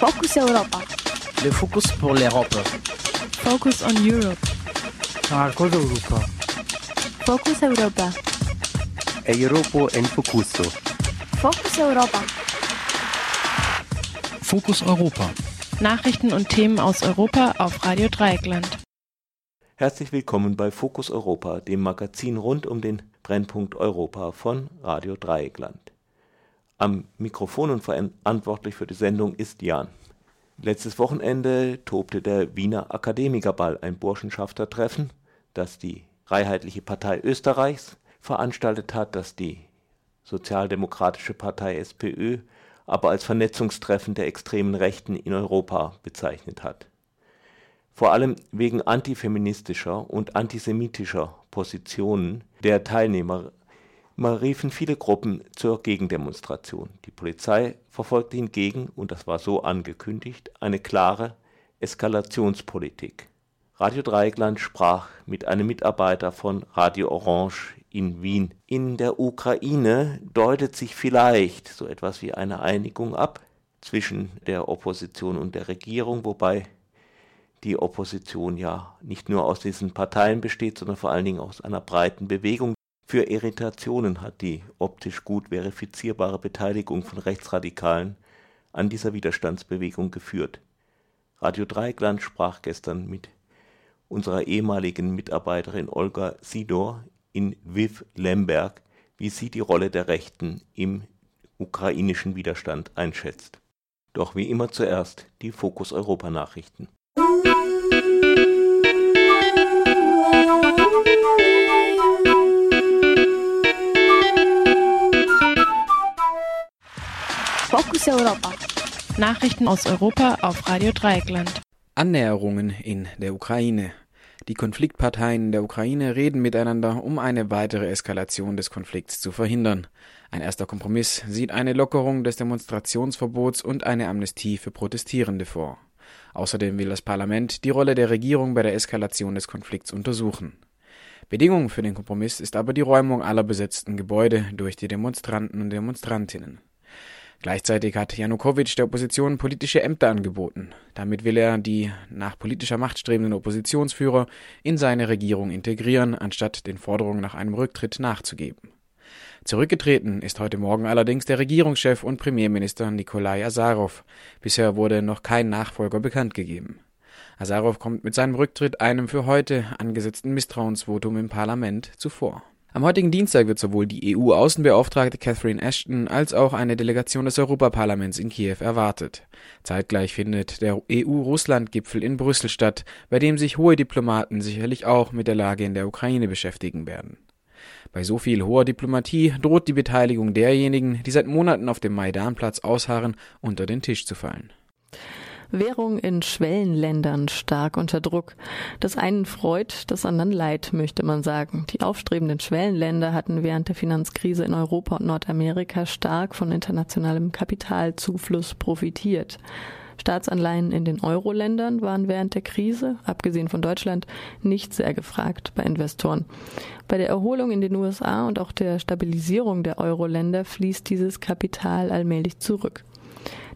Focus Europa. Le Focus pour l'Europe. Focus on Europe. Marcos Europa. Focus Europa. Europa en Focuso. Focus Europa. Fokus Europa. Nachrichten und Themen aus Europa auf Radio Dreieckland. Herzlich willkommen bei Fokus Europa, dem Magazin rund um den Brennpunkt Europa von Radio Dreieckland. Am Mikrofon und verantwortlich für die Sendung ist Jan. Letztes Wochenende tobte der Wiener Akademikerball, ein Burschenschaftertreffen, das die Freiheitliche Partei Österreichs veranstaltet hat, das die Sozialdemokratische Partei SPÖ aber als Vernetzungstreffen der extremen Rechten in Europa bezeichnet hat. Vor allem wegen antifeministischer und antisemitischer Positionen der Teilnehmer riefen viele Gruppen zur Gegendemonstration. Die Polizei verfolgte hingegen, und das war so angekündigt, eine klare Eskalationspolitik. Radio Dreieckland sprach mit einem Mitarbeiter von Radio Orange in Wien. In der Ukraine deutet sich vielleicht so etwas wie eine Einigung ab zwischen der Opposition und der Regierung, wobei die Opposition ja nicht nur aus diesen Parteien besteht, sondern vor allen Dingen aus einer breiten Bewegung. Für Irritationen hat die optisch gut verifizierbare Beteiligung von Rechtsradikalen an dieser Widerstandsbewegung geführt. Radio Dreieckland sprach gestern mit unserer ehemaligen Mitarbeiterin Olga Sidor in Viv Lemberg, wie sie die Rolle der Rechten im ukrainischen Widerstand einschätzt. Doch wie immer zuerst die Fokus Europa Nachrichten. Nachrichten aus Europa auf Radio Dreieckland. Annäherungen in der Ukraine. Die Konfliktparteien der Ukraine reden miteinander, um eine weitere Eskalation des Konflikts zu verhindern. Ein erster Kompromiss sieht eine Lockerung des Demonstrationsverbots und eine Amnestie für Protestierende vor. Außerdem will das Parlament die Rolle der Regierung bei der Eskalation des Konflikts untersuchen. Bedingung für den Kompromiss ist aber die Räumung aller besetzten Gebäude durch die Demonstranten und Demonstrantinnen. Gleichzeitig hat Janukowitsch der Opposition politische Ämter angeboten. Damit will er die nach politischer Macht strebenden Oppositionsführer in seine Regierung integrieren, anstatt den Forderungen nach einem Rücktritt nachzugeben. Zurückgetreten ist heute Morgen allerdings der Regierungschef und Premierminister Nikolai Azarov. Bisher wurde noch kein Nachfolger bekannt gegeben. Azarov kommt mit seinem Rücktritt einem für heute angesetzten Misstrauensvotum im Parlament zuvor. Am heutigen Dienstag wird sowohl die EU-Außenbeauftragte Catherine Ashton als auch eine Delegation des Europaparlaments in Kiew erwartet. Zeitgleich findet der EU-Russland-Gipfel in Brüssel statt, bei dem sich hohe Diplomaten sicherlich auch mit der Lage in der Ukraine beschäftigen werden. Bei so viel hoher Diplomatie droht die Beteiligung derjenigen, die seit Monaten auf dem Maidanplatz ausharren, unter den Tisch zu fallen. Währung in Schwellenländern stark unter Druck. Das einen freut, das anderen leid, möchte man sagen. Die aufstrebenden Schwellenländer hatten während der Finanzkrise in Europa und Nordamerika stark von internationalem Kapitalzufluss profitiert. Staatsanleihen in den Euro-Ländern waren während der Krise, abgesehen von Deutschland, nicht sehr gefragt bei Investoren. Bei der Erholung in den USA und auch der Stabilisierung der Euro-Länder fließt dieses Kapital allmählich zurück.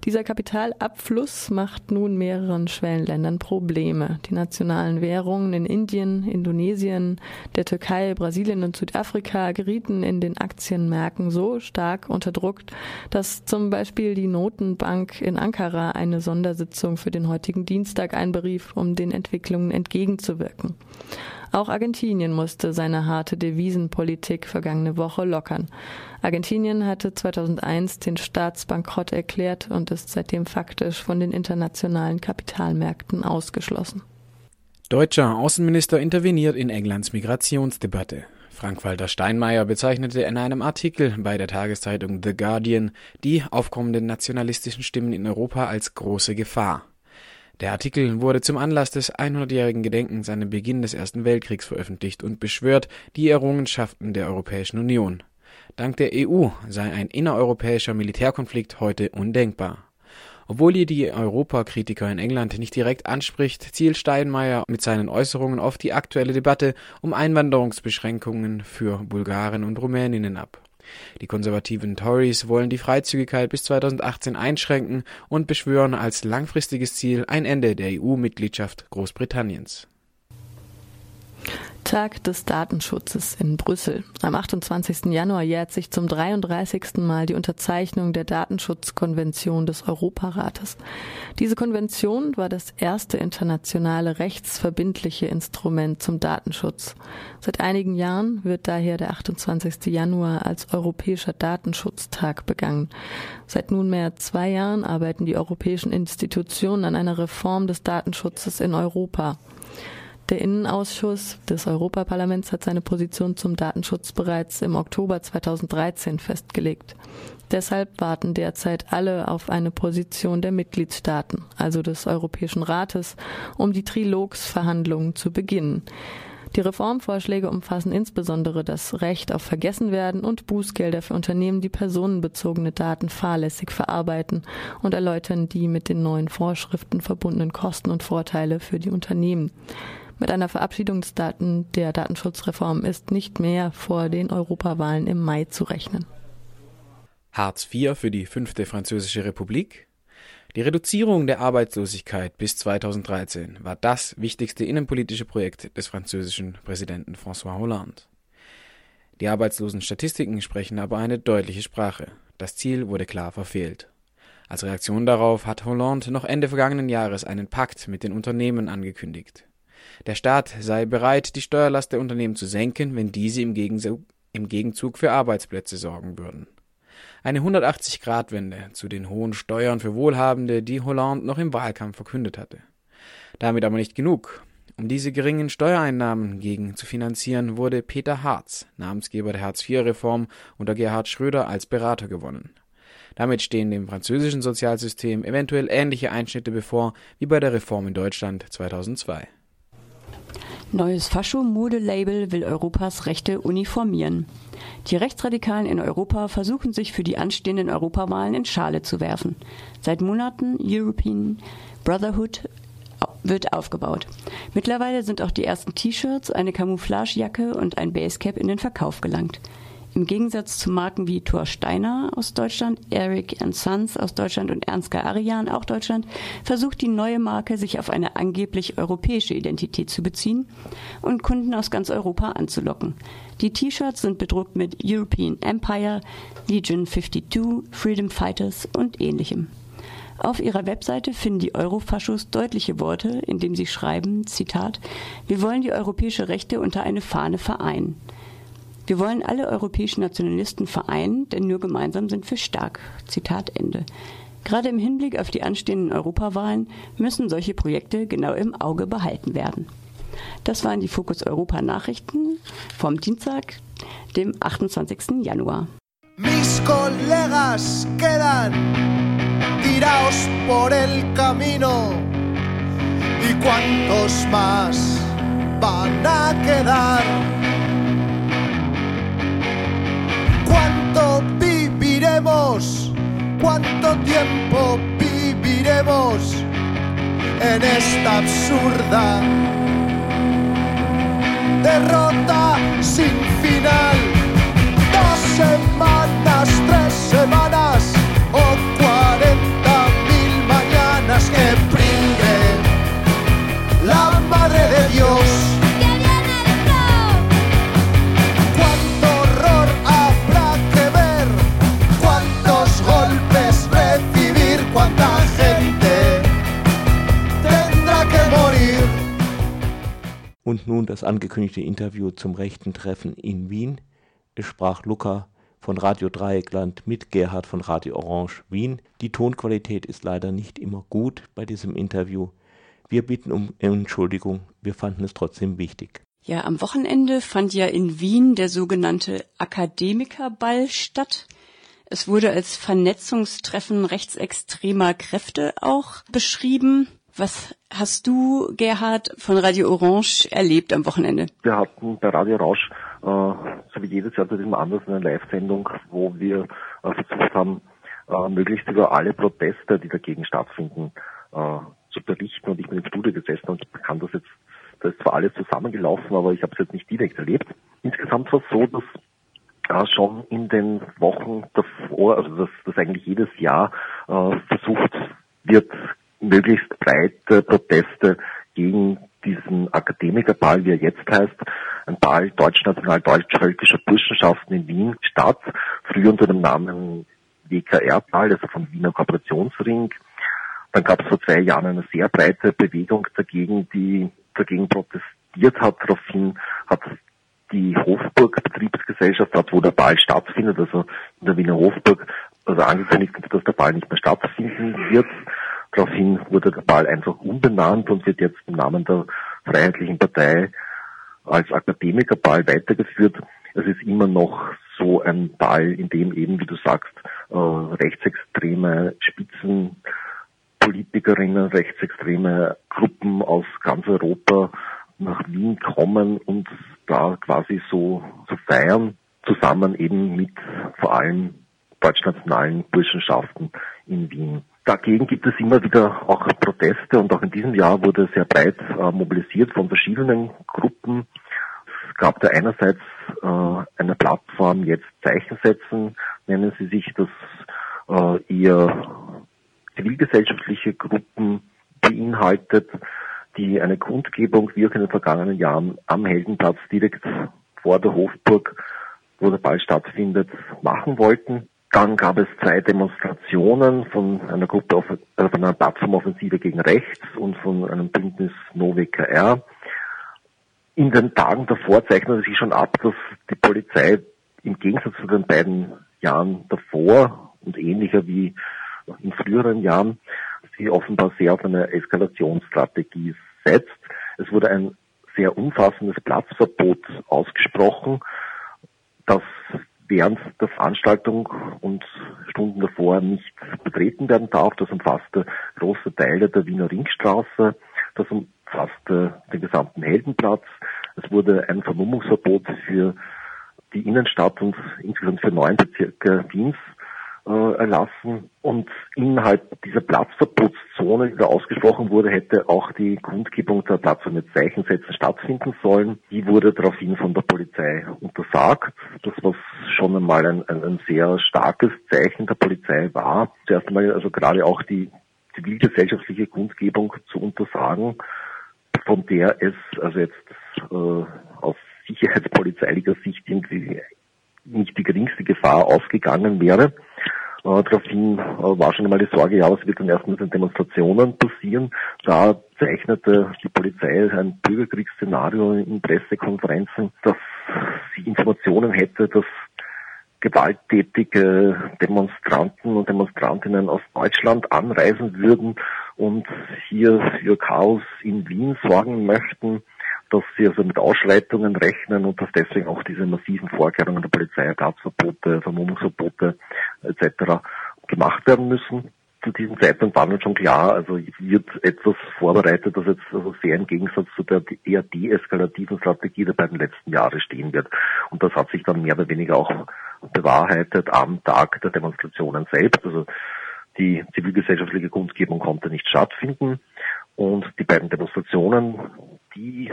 Dieser Kapitalabfluss macht nun mehreren Schwellenländern Probleme. Die nationalen Währungen in Indien, Indonesien, der Türkei, Brasilien und Südafrika gerieten in den Aktienmärkten so stark unter Druck, dass zum Beispiel die Notenbank in Ankara eine Sondersitzung für den heutigen Dienstag einberief, um den Entwicklungen entgegenzuwirken. Auch Argentinien musste seine harte Devisenpolitik vergangene Woche lockern. Argentinien hatte 2001 den Staatsbankrott erklärt und ist seitdem faktisch von den internationalen Kapitalmärkten ausgeschlossen. Deutscher Außenminister interveniert in Englands Migrationsdebatte. Frank-Walter Steinmeier bezeichnete in einem Artikel bei der Tageszeitung The Guardian die aufkommenden nationalistischen Stimmen in Europa als große Gefahr. Der Artikel wurde zum Anlass des 100-jährigen Gedenkens an den Beginn des Ersten Weltkriegs veröffentlicht und beschwört die Errungenschaften der Europäischen Union. Dank der EU sei ein innereuropäischer Militärkonflikt heute undenkbar. Obwohl ihr die Europakritiker in England nicht direkt anspricht, zielt Steinmeier mit seinen Äußerungen auf die aktuelle Debatte um Einwanderungsbeschränkungen für Bulgaren und Rumäninnen ab. Die konservativen Tories wollen die Freizügigkeit bis 2018 einschränken und beschwören als langfristiges Ziel ein Ende der EU-Mitgliedschaft Großbritanniens. Tag des Datenschutzes in Brüssel. Am 28. Januar jährt sich zum 33. Mal die Unterzeichnung der Datenschutzkonvention des Europarates. Diese Konvention war das erste internationale rechtsverbindliche Instrument zum Datenschutz. Seit einigen Jahren wird daher der 28. Januar als Europäischer Datenschutztag begangen. Seit nunmehr zwei Jahren arbeiten die europäischen Institutionen an einer Reform des Datenschutzes in Europa. Der Innenausschuss des Europaparlaments hat seine Position zum Datenschutz bereits im Oktober 2013 festgelegt. Deshalb warten derzeit alle auf eine Position der Mitgliedstaaten, also des Europäischen Rates, um die Trilogsverhandlungen zu beginnen. Die Reformvorschläge umfassen insbesondere das Recht auf Vergessenwerden und Bußgelder für Unternehmen, die personenbezogene Daten fahrlässig verarbeiten und erläutern die mit den neuen Vorschriften verbundenen Kosten und Vorteile für die Unternehmen. Mit einer Verabschiedung des Daten der Datenschutzreform ist nicht mehr vor den Europawahlen im Mai zu rechnen. Hartz IV für die fünfte Französische Republik. Die Reduzierung der Arbeitslosigkeit bis 2013 war das wichtigste innenpolitische Projekt des französischen Präsidenten François Hollande. Die Arbeitslosenstatistiken sprechen aber eine deutliche Sprache. Das Ziel wurde klar verfehlt. Als Reaktion darauf hat Hollande noch Ende vergangenen Jahres einen Pakt mit den Unternehmen angekündigt. Der Staat sei bereit, die Steuerlast der Unternehmen zu senken, wenn diese im Gegenzug, im Gegenzug für Arbeitsplätze sorgen würden. Eine 180-Grad-Wende zu den hohen Steuern für Wohlhabende, die Hollande noch im Wahlkampf verkündet hatte. Damit aber nicht genug. Um diese geringen Steuereinnahmen gegen zu finanzieren, wurde Peter Harz, Namensgeber der Hartz-IV-Reform, unter Gerhard Schröder als Berater gewonnen. Damit stehen dem französischen Sozialsystem eventuell ähnliche Einschnitte bevor wie bei der Reform in Deutschland 2002. Neues Fascho-Modelabel will Europas Rechte uniformieren. Die Rechtsradikalen in Europa versuchen sich für die anstehenden Europawahlen in Schale zu werfen. Seit Monaten European Brotherhood wird aufgebaut. Mittlerweile sind auch die ersten T-Shirts, eine Camouflagejacke und ein Basecap in den Verkauf gelangt. Im Gegensatz zu Marken wie Thor Steiner aus Deutschland, Eric Sons aus Deutschland und Ernst Arian auch Deutschland, versucht die neue Marke sich auf eine angeblich europäische Identität zu beziehen und Kunden aus ganz Europa anzulocken. Die T-Shirts sind bedruckt mit European Empire, Legion 52, Freedom Fighters und ähnlichem. Auf ihrer Webseite finden die Eurofaschos deutliche Worte, indem sie schreiben, Zitat, wir wollen die europäische Rechte unter eine Fahne vereinen. Wir wollen alle europäischen Nationalisten vereinen, denn nur gemeinsam sind wir stark. Zitat Ende. Gerade im Hinblick auf die anstehenden Europawahlen müssen solche Projekte genau im Auge behalten werden. Das waren die Fokus Europa Nachrichten vom Dienstag, dem 28. Januar. Mis colegas quedan tirados por el camino y cuántos más van a quedar. ¿Cuánto tiempo viviremos en esta absurda derrota sin final? Dos semanas, tres semanas Und nun das angekündigte Interview zum rechten Treffen in Wien. Es sprach Luca von Radio Dreieckland mit Gerhard von Radio Orange Wien. Die Tonqualität ist leider nicht immer gut bei diesem Interview. Wir bitten um Entschuldigung, wir fanden es trotzdem wichtig. Ja, am Wochenende fand ja in Wien der sogenannte Akademikerball statt. Es wurde als Vernetzungstreffen rechtsextremer Kräfte auch beschrieben. Was hast du, Gerhard, von Radio Orange erlebt am Wochenende? Wir hatten bei Radio Orange, äh, so wie jedes Jahr zu diesem Anlass, eine Live-Sendung, wo wir äh, versucht haben, äh, möglichst über alle Proteste, die dagegen stattfinden, äh, zu berichten. Und ich bin im Studio gesessen und kann das jetzt, das ist zwar alles zusammengelaufen, aber ich habe es jetzt nicht direkt erlebt. Insgesamt war es so, dass äh, schon in den Wochen davor, also dass, dass eigentlich jedes Jahr äh, versucht wird, möglichst breite Proteste gegen diesen Akademikerball, wie er jetzt heißt, ein Ball deutsch-national-deutsch-völkischer Burschenschaften in Wien statt, früher unter dem Namen WKR-Ball, also vom Wiener Kooperationsring. Dann gab es vor zwei Jahren eine sehr breite Bewegung dagegen, die dagegen protestiert hat. Daraufhin hat die Hofburg Betriebsgesellschaft, dort wo der Ball stattfindet, also in der Wiener Hofburg, also angekündigt, dass der Ball nicht mehr stattfinden wird. Daraufhin wurde der Ball einfach umbenannt und wird jetzt im Namen der Freiheitlichen Partei als Akademikerball weitergeführt. Es ist immer noch so ein Ball, in dem eben, wie du sagst, äh, rechtsextreme Spitzenpolitikerinnen, rechtsextreme Gruppen aus ganz Europa nach Wien kommen und da quasi so, so feiern, zusammen eben mit vor allem deutschnationalen Burschenschaften in Wien. Dagegen gibt es immer wieder auch Proteste und auch in diesem Jahr wurde sehr breit äh, mobilisiert von verschiedenen Gruppen. Es gab da einerseits äh, eine Plattform, jetzt Zeichen setzen, nennen sie sich, das äh, eher zivilgesellschaftliche Gruppen beinhaltet, die eine Kundgebung, wie auch in den vergangenen Jahren, am Heldenplatz direkt vor der Hofburg, wo der Ball stattfindet, machen wollten. Dann gab es zwei Demonstrationen von einer Gruppe, äh, von einer Plattformoffensive gegen rechts und von einem Bündnis NoWKR. In den Tagen davor zeichnete sich schon ab, dass die Polizei im Gegensatz zu den beiden Jahren davor und ähnlicher wie in früheren Jahren, sie offenbar sehr auf eine Eskalationsstrategie setzt. Es wurde ein sehr umfassendes Platzverbot ausgesprochen, das während der Veranstaltung und Stunden davor nicht betreten werden darf. Das umfasste große Teile der Wiener Ringstraße, das umfasste den gesamten Heldenplatz. Es wurde ein Vermummungsverbot für die Innenstadt und insgesamt für neun Bezirke Wiens äh, erlassen. Und innerhalb dieser Platzverbotszone, die da ausgesprochen wurde, hätte auch die Kundgebung der Plattform mit Zeichensätzen stattfinden sollen. Die wurde daraufhin von der Polizei untersagt. Das was schon einmal ein, ein, ein sehr starkes Zeichen der Polizei war. Zuerst einmal also gerade auch die zivilgesellschaftliche Kundgebung zu untersagen, von der es also jetzt äh, aus sicherheitspolizeilicher Sicht irgendwie nicht die geringste Gefahr ausgegangen wäre. Äh, daraufhin äh, war schon einmal die Sorge, ja, was wird dann erst mit den Demonstrationen passieren? Da zeichnete die Polizei ein Bürgerkriegsszenario in Pressekonferenzen, dass sie Informationen hätte, dass gewalttätige Demonstranten und Demonstrantinnen aus Deutschland anreisen würden und hier für Chaos in Wien sorgen möchten dass sie also mit Ausschreitungen rechnen und dass deswegen auch diese massiven Vorkehrungen der Polizei, Ersatzverbote, Vermummungsverbote etc. gemacht werden müssen. Zu diesem Zeitpunkt war nun schon klar, also wird etwas vorbereitet, das jetzt also sehr im Gegensatz zu der eher deeskalativen Strategie der beiden letzten Jahre stehen wird. Und das hat sich dann mehr oder weniger auch bewahrheitet am Tag der Demonstrationen selbst. Also die zivilgesellschaftliche Kundgebung konnte nicht stattfinden und die beiden Demonstrationen, die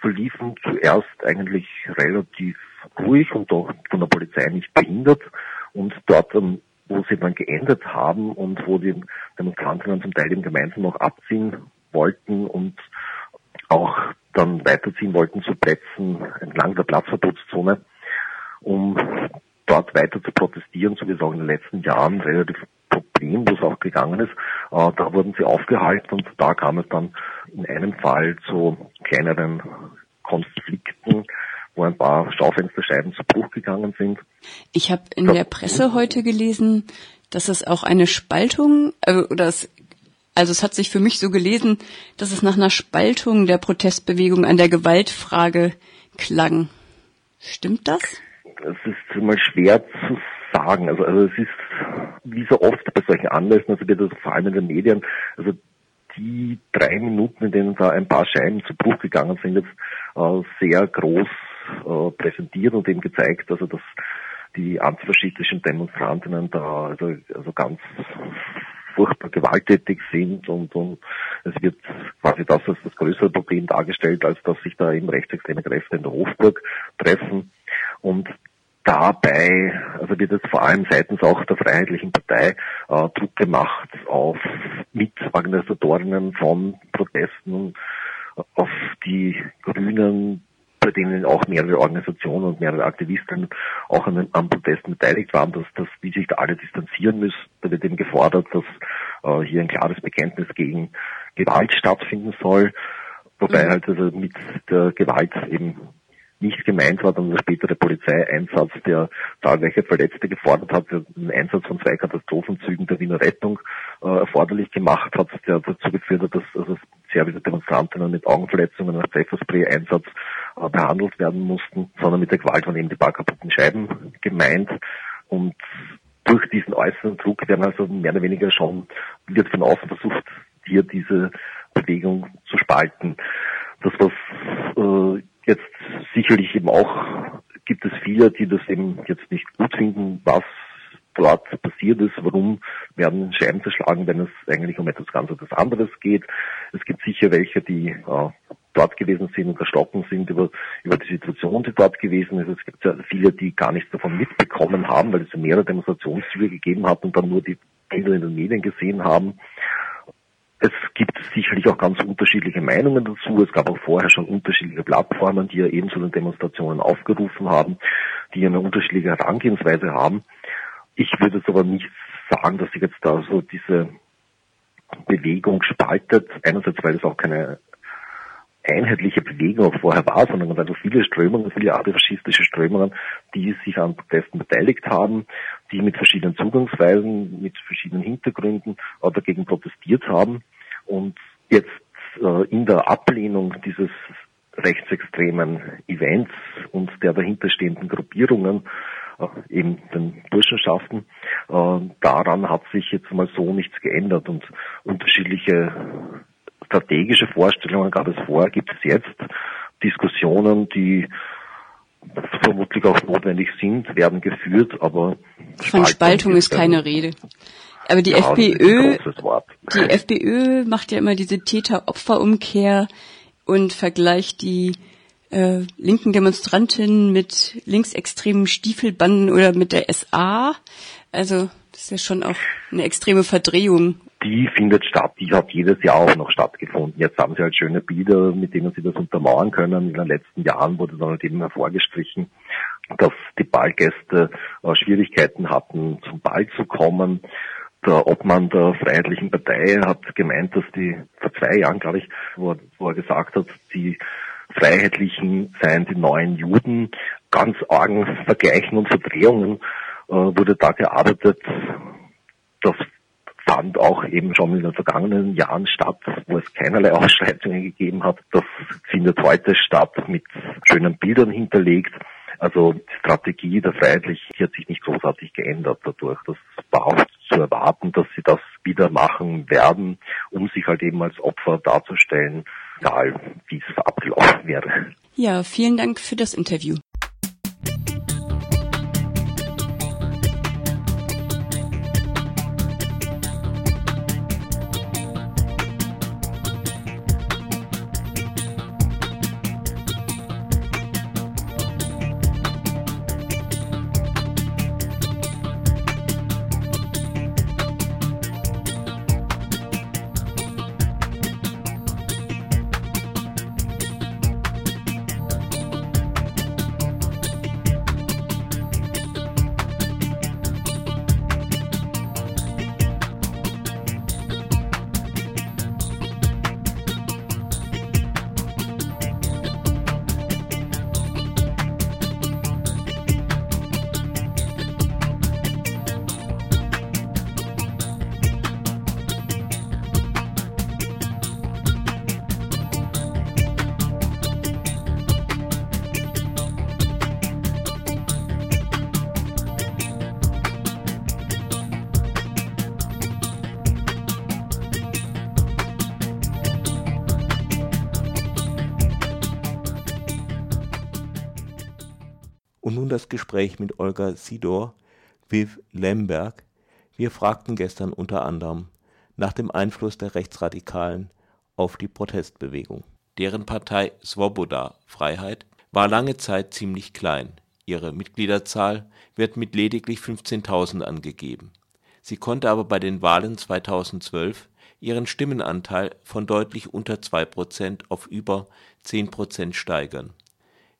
verliefen zuerst eigentlich relativ ruhig und auch von der Polizei nicht behindert. Und dort, wo sie dann geendet haben und wo die Demonstranten dann zum Teil eben gemeinsam noch abziehen wollten und auch dann weiterziehen wollten zu Plätzen entlang der Platzverbotszone, um dort weiter zu protestieren, so wie es auch in den letzten Jahren relativ Problem, wo es auch gegangen ist. Äh, da wurden sie aufgehalten und da kam es dann in einem Fall zu kleineren Konflikten, wo ein paar Schaufensterscheiben zu Bruch gegangen sind. Ich habe in der Presse heute gelesen, dass es auch eine Spaltung, äh, oder es, also es hat sich für mich so gelesen, dass es nach einer Spaltung der Protestbewegung an der Gewaltfrage klang. Stimmt das? Es ist immer schwer zu sagen. Also, also es ist wie so oft bei solchen Anlässen, also wird das vor allem in den Medien, also die drei Minuten, in denen da ein paar Scheiben zu Bruch gegangen sind, jetzt äh, sehr groß äh, präsentiert und eben gezeigt, also dass die antifaschistischen Demonstrantinnen da also, also ganz furchtbar gewalttätig sind und, und es wird quasi das als das größere Problem dargestellt, als dass sich da eben rechtsextreme Kräfte in der Hofburg treffen. Und dabei, also wird jetzt vor allem seitens auch der Freiheitlichen Partei äh, Druck gemacht auf Mitorganisatorinnen von Protesten, auf die Grünen, bei denen auch mehrere Organisationen und mehrere Aktivisten auch an, am Protest beteiligt waren, dass, dass die sich da alle distanzieren müssen. Da wird eben gefordert, dass äh, hier ein klares Bekenntnis gegen Gewalt stattfinden soll, wobei mhm. halt also mit der Gewalt eben nicht gemeint war, dann der spätere Polizeieinsatz, der zahlreiche Verletzte gefordert hat, den Einsatz von zwei Katastrophenzügen der Wiener Rettung äh, erforderlich gemacht hat, der dazu geführt hat, dass also viele Demonstrantinnen mit Augenverletzungen und Pfefferspray-Einsatz äh, behandelt werden mussten, sondern mit der Gewalt waren eben die paar kaputten Scheiben gemeint und durch diesen äußeren Druck werden also mehr oder weniger schon, wird von außen versucht, hier diese Bewegung zu spalten. Das, was äh, jetzt sicherlich eben auch gibt es viele, die das eben jetzt nicht gut finden, was dort passiert ist, warum werden Scheiben zerschlagen, wenn es eigentlich um etwas ganz etwas anderes geht. Es gibt sicher welche, die äh, dort gewesen sind und erschrocken sind über, über die Situation, die dort gewesen ist. Es gibt ja viele, die gar nichts davon mitbekommen haben, weil es mehrere Demonstrationszüge gegeben hat und dann nur die Bilder in den Medien gesehen haben. Es gibt sicherlich auch ganz unterschiedliche Meinungen dazu. Es gab auch vorher schon unterschiedliche Plattformen, die ja eben zu den Demonstrationen aufgerufen haben, die eine unterschiedliche Herangehensweise haben. Ich würde jetzt aber nicht sagen, dass sich jetzt da so diese Bewegung spaltet. Einerseits, weil es auch keine einheitliche Bewegung auch vorher war, sondern weil so viele Strömungen, viele antifaschistische Strömungen, die sich an Protesten beteiligt haben, die mit verschiedenen Zugangsweisen, mit verschiedenen Hintergründen dagegen protestiert haben. Und jetzt äh, in der Ablehnung dieses rechtsextremen Events und der dahinterstehenden Gruppierungen, äh, eben den Burschenschaften, äh, daran hat sich jetzt mal so nichts geändert und unterschiedliche strategische Vorstellungen gab es vor, gibt es jetzt Diskussionen, die vermutlich auch notwendig sind, werden geführt, aber von Spaltung ist keine Rede. Aber die ja, FPÖ, die FPÖ macht ja immer diese Täter-Opfer-Umkehr und vergleicht die äh, linken Demonstrantinnen mit linksextremen Stiefelbanden oder mit der SA. Also das ist ja schon auch eine extreme Verdrehung. Die findet statt, die hat jedes Jahr auch noch stattgefunden. Jetzt haben sie halt schöne Bilder, mit denen sie das untermauern können. In den letzten Jahren wurde dann halt eben hervorgestrichen, dass die Ballgäste äh, Schwierigkeiten hatten, zum Ball zu kommen der Obmann der Freiheitlichen Partei hat gemeint, dass die vor zwei Jahren, glaube ich, wo, wo er gesagt hat, die Freiheitlichen seien die neuen Juden, ganz argen Vergleichen und Verdrehungen äh, wurde da gearbeitet. Das fand auch eben schon in den vergangenen Jahren statt, wo es keinerlei Ausschreitungen gegeben hat. Das findet heute statt mit schönen Bildern hinterlegt. Also die Strategie der Freiheitlichen hat sich nicht großartig geändert dadurch. Das war zu erwarten, dass sie das wieder machen werden, um sich halt eben als Opfer darzustellen, egal wie es abgelaufen wäre. Ja, vielen Dank für das Interview. Das Gespräch mit Olga Sidor, Viv Lemberg. Wir fragten gestern unter anderem nach dem Einfluss der Rechtsradikalen auf die Protestbewegung. Deren Partei Svoboda Freiheit war lange Zeit ziemlich klein. Ihre Mitgliederzahl wird mit lediglich 15.000 angegeben. Sie konnte aber bei den Wahlen 2012 ihren Stimmenanteil von deutlich unter 2% auf über 10% steigern.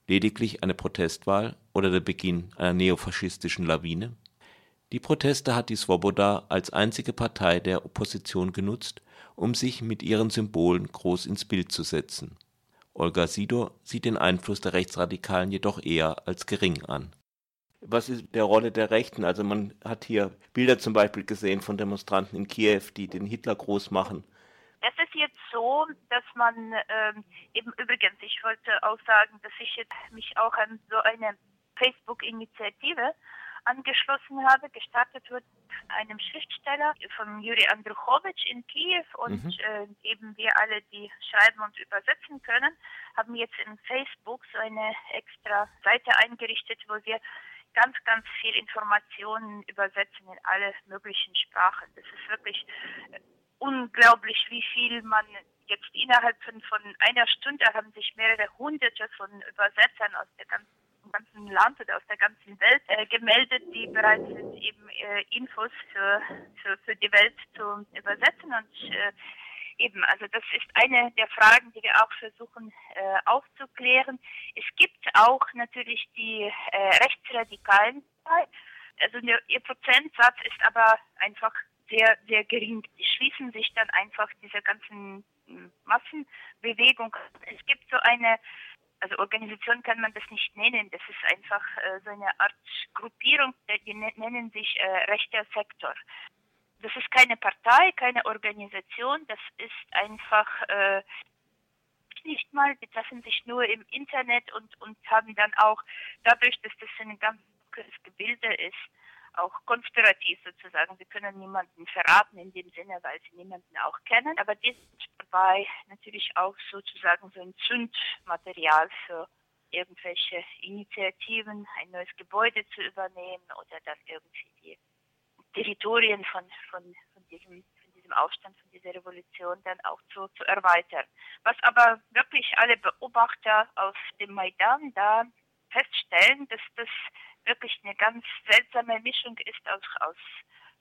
Lediglich eine Protestwahl oder der Beginn einer neofaschistischen Lawine? Die Proteste hat die Swoboda als einzige Partei der Opposition genutzt, um sich mit ihren Symbolen groß ins Bild zu setzen. Olga Sidor sieht den Einfluss der Rechtsradikalen jedoch eher als gering an. Was ist der Rolle der Rechten? Also man hat hier Bilder zum Beispiel gesehen von Demonstranten in Kiew, die den Hitler groß machen. Es ist jetzt so, dass man ähm, eben übrigens, ich wollte auch sagen, dass ich jetzt mich auch an so eine Facebook-Initiative angeschlossen habe. Gestartet wird einem Schriftsteller von Juri Andruchowitsch in Kiew und mhm. äh, eben wir alle, die schreiben und übersetzen können, haben jetzt in Facebook so eine extra Seite eingerichtet, wo wir ganz, ganz viel Informationen übersetzen in alle möglichen Sprachen. Das ist wirklich unglaublich, wie viel man jetzt innerhalb von, von einer Stunde haben sich mehrere hunderte von Übersetzern aus der ganzen ganzen Land oder aus der ganzen Welt äh, gemeldet, die bereit sind, eben äh, Infos für, für, für die Welt zu übersetzen. Und äh, eben, also das ist eine der Fragen, die wir auch versuchen äh, aufzuklären. Es gibt auch natürlich die äh, Rechtsradikalen. Also ihr Prozentsatz ist aber einfach sehr, sehr gering. Die schließen sich dann einfach dieser ganzen hm, Massenbewegung. Es gibt so eine also Organisation kann man das nicht nennen, das ist einfach äh, so eine Art Gruppierung, die ne-, nennen sich äh, rechter Sektor. Das ist keine Partei, keine Organisation, das ist einfach äh, nicht mal, die treffen sich nur im Internet und, und haben dann auch, dadurch, dass das ein ganz Gebilde ist, auch konspirativ sozusagen. Sie können niemanden verraten in dem Sinne, weil sie niemanden auch kennen. Aber die sind dabei natürlich auch sozusagen so ein Zündmaterial für irgendwelche Initiativen, ein neues Gebäude zu übernehmen oder dann irgendwie die Territorien von, von, von diesem Aufstand, von dieser Revolution dann auch zu, zu erweitern. Was aber wirklich alle Beobachter auf dem Maidan da feststellen, dass das wirklich eine ganz seltsame Mischung ist aus, aus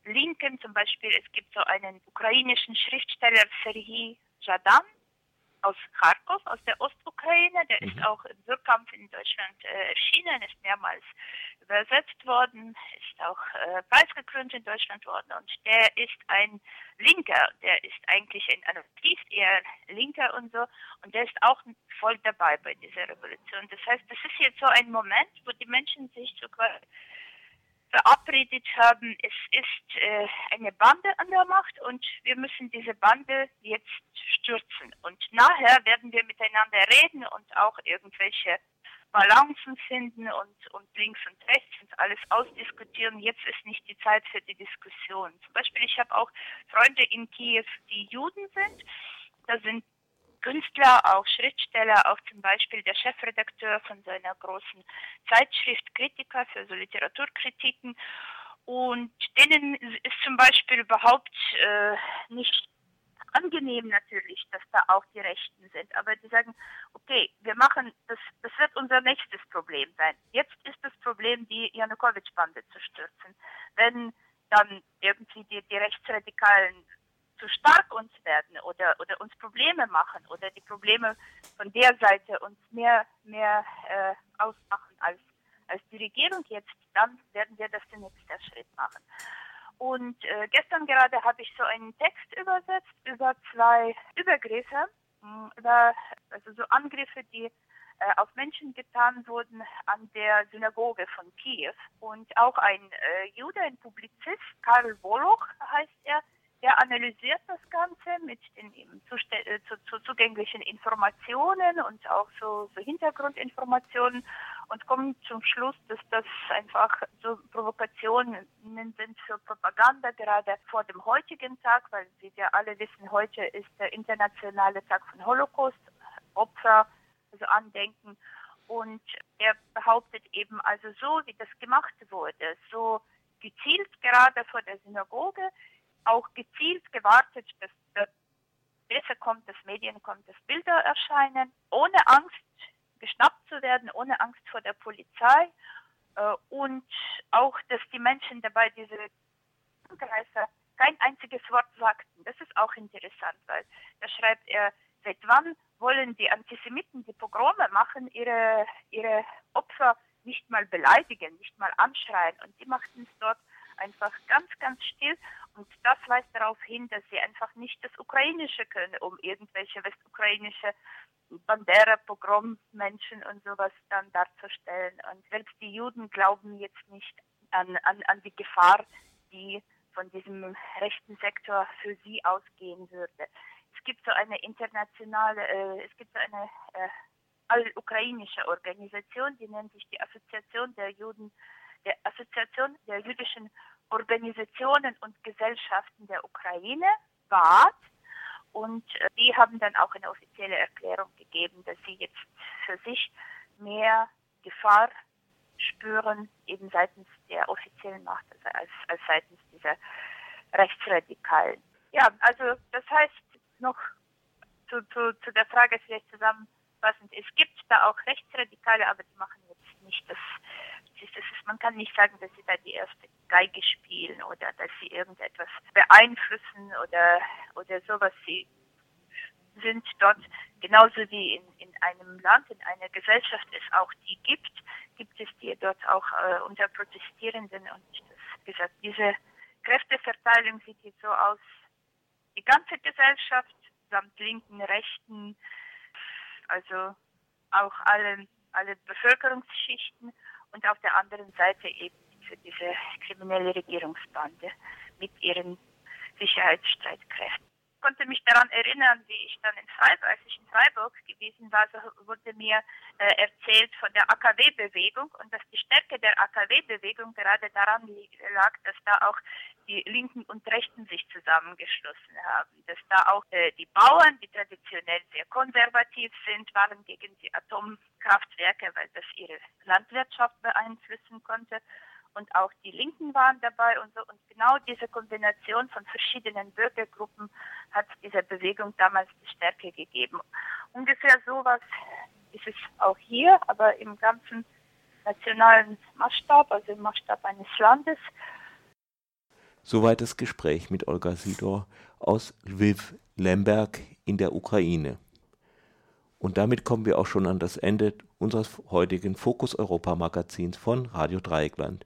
Linken. Zum Beispiel, es gibt so einen ukrainischen Schriftsteller, Serhii Jadan, aus Kharkov, aus der Ostukraine. Der mhm. ist auch im Wirrkampf in Deutschland äh, erschienen, ist mehrmals übersetzt worden, ist auch äh, preisgekrönt in Deutschland worden. Und der ist ein Linker, der ist eigentlich ein Anarchist, eher Linker und so. Und der ist auch voll dabei bei dieser Revolution. Das heißt, das ist jetzt so ein Moment, wo die Menschen sich so quasi verabredet haben, es ist äh, eine Bande an der Macht und wir müssen diese Bande jetzt stürzen. Und nachher werden wir miteinander reden und auch irgendwelche Balancen finden und, und links und rechts und alles ausdiskutieren. Jetzt ist nicht die Zeit für die Diskussion. Zum Beispiel, ich habe auch Freunde in Kiew, die Juden sind. Da sind Künstler, auch Schriftsteller, auch zum Beispiel der Chefredakteur von so einer großen Zeitschrift Kritiker für so Literaturkritiken. Und denen ist zum Beispiel überhaupt äh, nicht angenehm natürlich, dass da auch die Rechten sind. Aber die sagen, okay, wir machen, das, das wird unser nächstes Problem sein. Jetzt ist das Problem, die Janukowitsch-Bande zu stürzen. Wenn dann irgendwie die, die Rechtsradikalen zu stark uns werden oder, oder uns Probleme machen oder die Probleme von der Seite uns mehr, mehr äh, ausmachen als, als die Regierung jetzt, dann werden wir das den nächsten Schritt machen. Und äh, gestern gerade habe ich so einen Text übersetzt über zwei Übergriffe, hm, über also so Angriffe, die äh, auf Menschen getan wurden an der Synagoge von Kiew. Und auch ein äh, Jude, ein Publizist, Karl Woloch heißt er, er analysiert das Ganze mit den eben äh, zu, zu, zugänglichen Informationen und auch so, so Hintergrundinformationen und kommt zum Schluss, dass das einfach so Provokationen sind für Propaganda, gerade vor dem heutigen Tag, weil wie wir alle wissen, heute ist der internationale Tag von Holocaust, Opfer, also Andenken. Und er behauptet eben also so, wie das gemacht wurde, so gezielt gerade vor der Synagoge, auch gezielt gewartet, dass der Presse kommt, dass Medien kommt, dass Bilder erscheinen, ohne Angst geschnappt zu werden, ohne Angst vor der Polizei. Äh, und auch, dass die Menschen dabei diese Angreifer kein einziges Wort sagten. Das ist auch interessant, weil da schreibt er, seit wann wollen die Antisemiten, die Pogrome machen, ihre, ihre Opfer nicht mal beleidigen, nicht mal anschreien. Und die machten es dort einfach ganz, ganz still. Und das weist darauf hin, dass sie einfach nicht das Ukrainische können, um irgendwelche westukrainische Bandera, Pogrommenschen und sowas dann darzustellen. Und selbst die Juden glauben jetzt nicht an, an, an die Gefahr, die von diesem rechten Sektor für sie ausgehen würde. Es gibt so eine internationale, äh, es gibt so eine äh, all-ukrainische Organisation, die nennt sich die Assoziation der Juden, der Assoziation der jüdischen Organisationen und Gesellschaften der Ukraine, BAD. Und äh, die haben dann auch eine offizielle Erklärung gegeben, dass sie jetzt für sich mehr Gefahr spüren, eben seitens der offiziellen Macht, also als, als seitens dieser Rechtsradikalen. Ja, also das heißt noch zu, zu, zu der Frage vielleicht zusammenfassend, es gibt da auch Rechtsradikale, aber die machen jetzt nicht das, das ist, man kann nicht sagen, dass sie da die erste Geige spielen oder dass sie irgendetwas beeinflussen oder, oder sowas. Sie sind dort genauso wie in, in einem Land, in einer Gesellschaft es auch die gibt, gibt es die dort auch äh, unter Protestierenden und das gesagt, diese Kräfteverteilung sieht jetzt so aus, die ganze Gesellschaft samt linken, rechten, also auch alle, alle Bevölkerungsschichten und auf der anderen Seite eben für diese kriminelle Regierungsbande mit ihren Sicherheitsstreitkräften konnte mich daran erinnern, wie ich dann in Freiburg, als ich in Freiburg gewesen war, so wurde mir äh, erzählt von der AKW-Bewegung und dass die Stärke der AKW-Bewegung gerade daran lag, dass da auch die Linken und Rechten sich zusammengeschlossen haben, dass da auch äh, die Bauern, die traditionell sehr konservativ sind, waren gegen die Atomkraftwerke, weil das ihre Landwirtschaft beeinflussen konnte und auch die Linken waren dabei und so. Und genau diese Kombination von verschiedenen Bürgergruppen hat dieser Bewegung damals die Stärke gegeben. Ungefähr sowas ist es auch hier, aber im ganzen nationalen Maßstab, also im Maßstab eines Landes. Soweit das Gespräch mit Olga Sidor aus Lviv, Lemberg in der Ukraine. Und damit kommen wir auch schon an das Ende unseres heutigen Fokus Europa Magazins von Radio Dreieckland.